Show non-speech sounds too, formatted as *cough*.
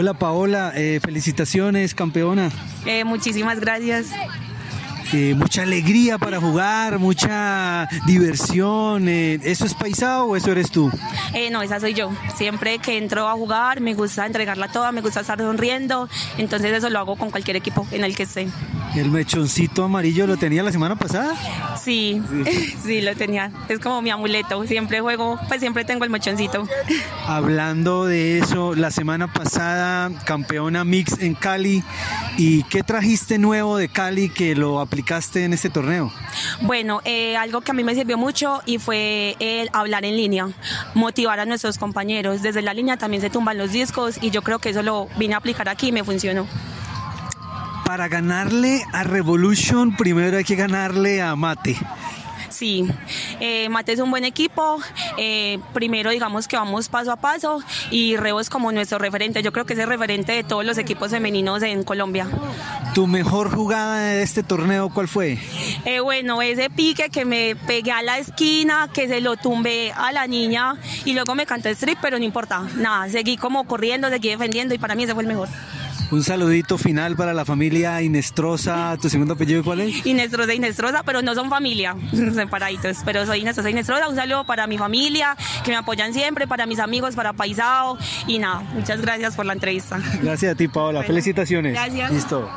Hola Paola, eh, felicitaciones, campeona. Eh, muchísimas gracias. Eh, mucha alegría para jugar, mucha diversión. Eh, ¿Eso es paisado o eso eres tú? Eh, no, esa soy yo. Siempre que entro a jugar me gusta entregarla toda, me gusta estar sonriendo. Entonces eso lo hago con cualquier equipo en el que esté. ¿El mechoncito amarillo lo tenía la semana pasada? Sí, *laughs* sí, lo tenía. Es como mi amuleto. Siempre juego, pues siempre tengo el mechoncito. Hablando de eso, la semana pasada campeona mix en Cali. ¿Y qué trajiste nuevo de Cali que lo aplicaste en este torneo? Bueno, eh, algo que a mí me sirvió mucho y fue el hablar en línea, motivar a nuestros compañeros. Desde la línea también se tumban los discos y yo creo que eso lo vine a aplicar aquí y me funcionó. Para ganarle a Revolution, primero hay que ganarle a Mate. Sí, eh, Mate es un buen equipo. Eh, primero, digamos que vamos paso a paso y Rebo es como nuestro referente. Yo creo que es el referente de todos los equipos femeninos en Colombia. ¿Tu mejor jugada de este torneo cuál fue? Eh, bueno, ese pique que me pegué a la esquina, que se lo tumbé a la niña y luego me canté strip, pero no importa. Nada, seguí como corriendo, seguí defendiendo y para mí ese fue el mejor. Un saludito final para la familia Inestrosa. ¿Tu segundo apellido cuál es? Inestrosa, Inestrosa, pero no son familia, *laughs* separaditos. Pero soy Inestrosa, Inestrosa. Un saludo para mi familia, que me apoyan siempre, para mis amigos, para Paisao. Y nada, muchas gracias por la entrevista. Gracias a ti, Paola. Felicitaciones. Gracias. Listo.